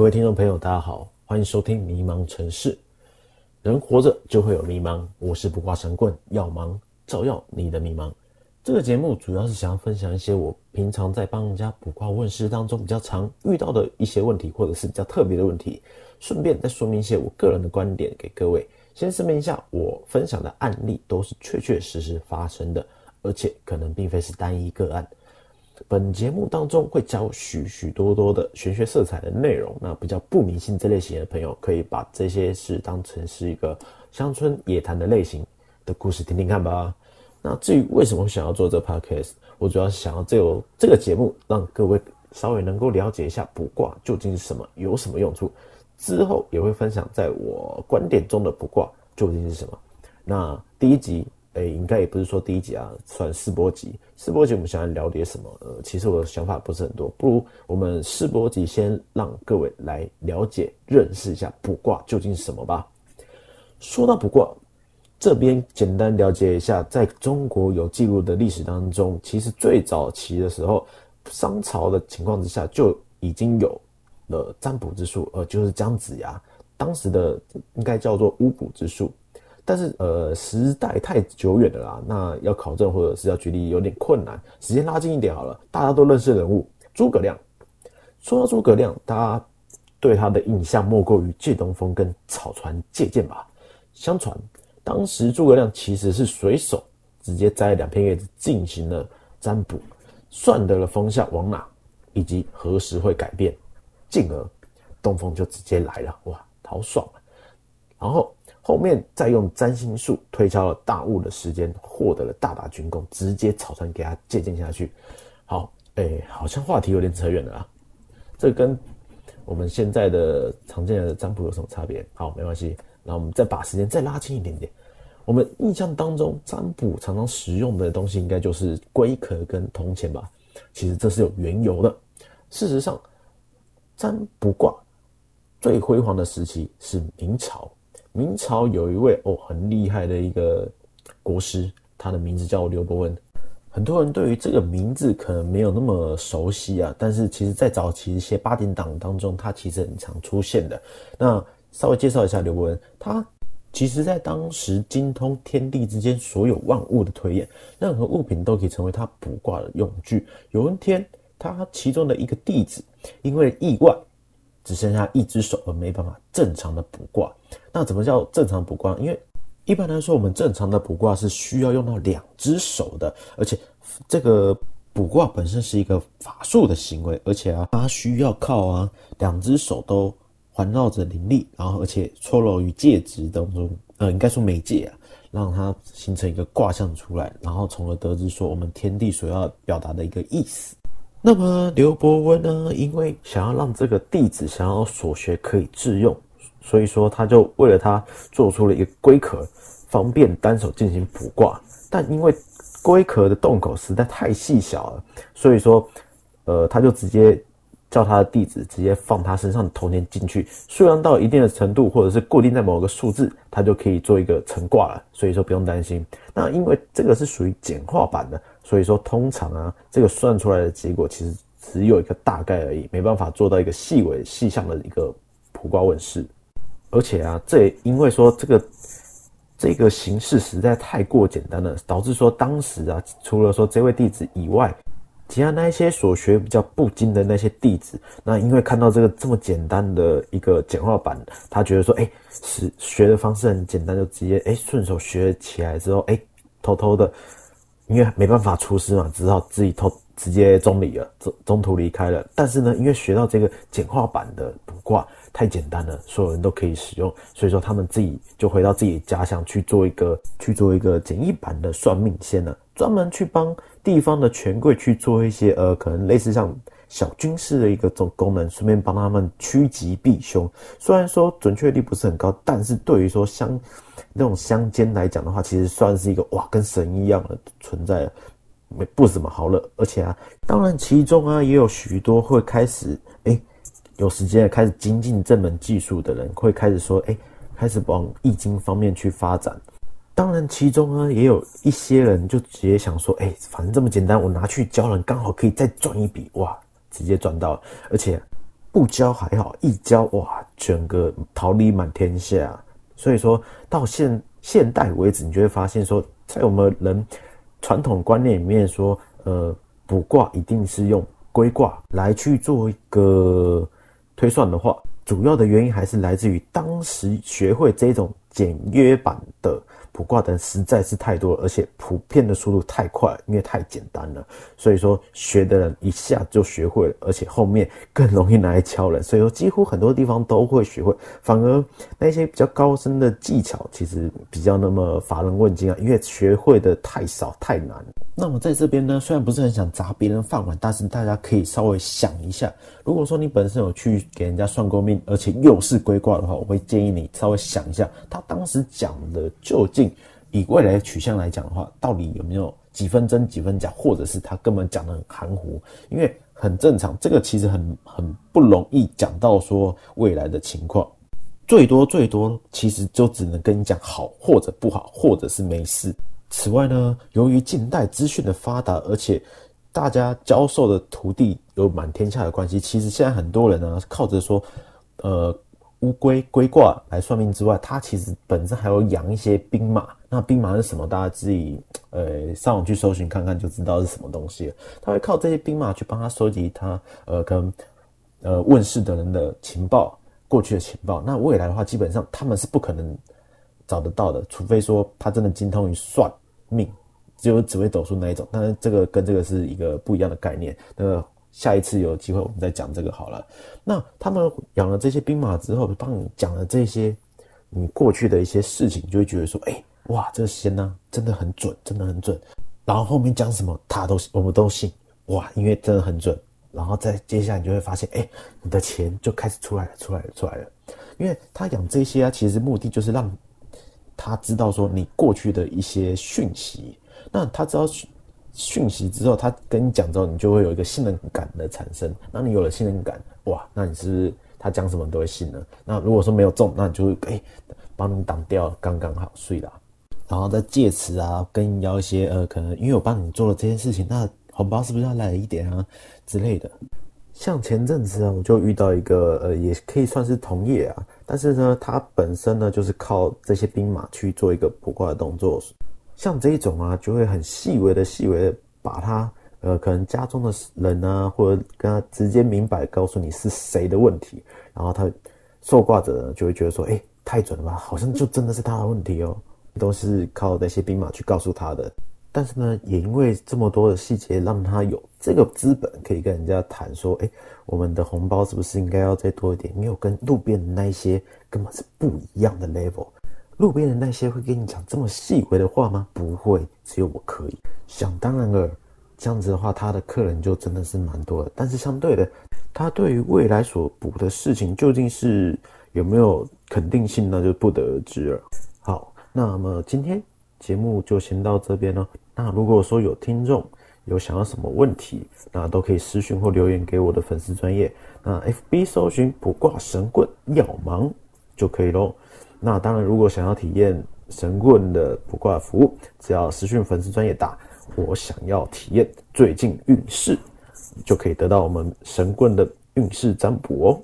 各位听众朋友，大家好，欢迎收听《迷茫城市》。人活着就会有迷茫，我是卜卦神棍，要忙照耀你的迷茫。这个节目主要是想要分享一些我平常在帮人家卜卦问事当中比较常遇到的一些问题，或者是比较特别的问题，顺便再说明一些我个人的观点给各位。先声明一下，我分享的案例都是确确实实发生的，而且可能并非是单一个案。本节目当中会教许许多多的玄学色彩的内容，那比较不迷信这类型的朋友，可以把这些事当成是一个乡村野谈的类型的故事听听看吧。那至于为什么想要做这个 podcast，我主要是想要借由这个节目让各位稍微能够了解一下卜卦究竟是什么，有什么用处。之后也会分享在我观点中的卜卦究竟是什么。那第一集。应该也不是说第一集啊，算试播集。试播集我们想要聊点什么？呃，其实我的想法不是很多，不如我们试播集先让各位来了解、认识一下卜卦究竟是什么吧。说到卜卦，这边简单了解一下，在中国有记录的历史当中，其实最早期的时候，商朝的情况之下就已经有了占卜之术，呃，就是姜子牙当时的应该叫做巫蛊之术。但是呃，时代太久远了啦，那要考证或者是要举例有点困难。时间拉近一点好了，大家都认识人物诸葛亮。说到诸葛亮，大家对他的印象莫过于借东风跟草船借箭吧。相传当时诸葛亮其实是随手直接摘两片叶子进行了占卜，算得了风向往哪以及何时会改变，进而东风就直接来了，哇，好爽啊！然后。后面再用占星术推敲了大雾的时间，获得了大把军功，直接草船给他借鉴下去。好，哎、好像话题有点扯远了啊。这跟我们现在的常见的占卜有什么差别？好，没关系。那我们再把时间再拉近一点点。我们印象当中，占卜常常使用的东西应该就是龟壳跟铜钱吧？其实这是有缘由的。事实上，占卜卦最辉煌的时期是明朝。明朝有一位哦很厉害的一个国师，他的名字叫刘伯温。很多人对于这个名字可能没有那么熟悉啊，但是其实在早期一些八点档当中，他其实很常出现的。那稍微介绍一下刘伯温，他其实在当时精通天地之间所有万物的推演，任何物品都可以成为他卜卦的用具。有一天，他其中的一个弟子因为意外。只剩下一只手而没办法正常的卜卦，那怎么叫正常卜卦？因为一般来说，我们正常的卜卦是需要用到两只手的，而且这个卜卦本身是一个法术的行为，而且啊，它需要靠啊两只手都环绕着灵力，然后而且搓揉于介质当中，呃，应该说媒介啊，让它形成一个卦象出来，然后从而得知说我们天地所要表达的一个意思。那么刘伯温呢，因为想要让这个弟子想要所学可以致用，所以说他就为了他做出了一个龟壳，方便单手进行卜卦。但因为龟壳的洞口实在太细小了，所以说，呃，他就直接叫他的弟子直接放他身上的铜钱进去，数量到一定的程度，或者是固定在某个数字，他就可以做一个成卦了。所以说不用担心。那因为这个是属于简化版的。所以说，通常啊，这个算出来的结果其实只有一个大概而已，没办法做到一个细微细项的一个卜卦问世。而且啊，这也因为说这个这个形式实在太过简单了，导致说当时啊，除了说这位弟子以外，其他那些所学比较不精的那些弟子，那因为看到这个这么简单的一个简化版，他觉得说，哎，是学的方式很简单，就直接哎顺手学起来之后，哎，偷偷的。因为没办法出师嘛，只好自己偷直接中离了，中中途离开了。但是呢，因为学到这个简化版的卜卦太简单了，所有人都可以使用，所以说他们自己就回到自己家乡去做一个去做一个简易版的算命先了，专门去帮地方的权贵去做一些呃，可能类似像。小军事的一个种功能，顺便帮他们趋吉避凶。虽然说准确率不是很高，但是对于说乡那种乡间来讲的话，其实算是一个哇，跟神一样的存在了，没不怎么好惹。而且啊，当然其中啊也有许多会开始哎、有时间开始精进这门技术的人，会开始说哎、开始往易经方面去发展。当然其中呢也有一些人就直接想说，哎、反正这么简单，我拿去教人，刚好可以再赚一笔哇。直接赚到，而且不交还好，一交哇，整个桃李满天下。所以说到现现代为止，你就会发现说，在我们人传统观念里面说，呃，卜卦一定是用龟卦来去做一个推算的话，主要的原因还是来自于当时学会这种简约版的。卜卦的人实在是太多了，而且普遍的速度太快，因为太简单了，所以说学的人一下就学会了，而且后面更容易拿来敲人，所以说几乎很多地方都会学会。反而那些比较高深的技巧，其实比较那么乏人问津啊，因为学会的太少太难。那么在这边呢，虽然不是很想砸别人饭碗，但是大家可以稍微想一下，如果说你本身有去给人家算过命，而且又是龟卦的话，我会建议你稍微想一下，他当时讲的究竟。以未来的取向来讲的话，到底有没有几分真几分假，或者是他根本讲得很含糊？因为很正常，这个其实很很不容易讲到说未来的情况，最多最多其实就只能跟你讲好或者不好，或者是没事。此外呢，由于近代资讯的发达，而且大家教授的徒弟有满天下的关系，其实现在很多人呢靠着说，呃。乌龟龟卦来算命之外，它其实本身还有养一些兵马。那兵马是什么？大家自己呃上网去搜寻看看就知道是什么东西了。他会靠这些兵马去帮他收集他呃跟呃问世的人的情报，过去的情报。那未来的话，基本上他们是不可能找得到的，除非说他真的精通于算命，只有紫微斗数那一种。但是这个跟这个是一个不一样的概念。那个。下一次有机会我们再讲这个好了。那他们养了这些兵马之后，帮你讲了这些你过去的一些事情，就会觉得说，哎、哇，这个仙呢真的很准，真的很准。然后后面讲什么他都我们都信，哇，因为真的很准。然后再接下来你就会发现，哎、你的钱就开始出来了，出来了，出来了。因为他养这些啊，其实目的就是让他知道说你过去的一些讯息。那他知道。讯息之后，他跟你讲之后，你就会有一个信任感的产生。那你有了信任感，哇，那你是不是他讲什么你都会信呢？那如果说没有中，那你就会哎，帮你挡掉，刚刚好，睡了。然后再借此啊，跟你要一些呃，可能因为我帮你做了这件事情，那红包是不是要来一点啊之类的？像前阵子啊，我就遇到一个呃，也可以算是同业啊，但是呢，他本身呢就是靠这些兵马去做一个卜卦的动作。像这一种啊，就会很细微的、细微的把他，呃，可能家中的人啊，或者跟他直接明白告诉你是谁的问题，然后他受卦者呢就会觉得说，哎，太准了吧，好像就真的是他的问题哦，都是靠那些兵马去告诉他的。但是呢，也因为这么多的细节，让他有这个资本可以跟人家谈说，哎，我们的红包是不是应该要再多一点？没有跟路边的那些根本是不一样的 level。路边的那些会跟你讲这么细微的话吗？不会，只有我可以。想当然了，这样子的话，他的客人就真的是蛮多的。但是相对的，他对于未来所卜的事情究竟是有没有肯定性，那就不得而知了。好，那么今天节目就先到这边了。那如果说有听众有想要什么问题，那都可以私讯或留言给我的粉丝专业。那 FB 搜寻卜卦神棍耀芒就可以喽。那当然，如果想要体验神棍的卜卦服务，只要私讯粉丝专业打“我想要体验最近运势”，就可以得到我们神棍的运势占卜哦。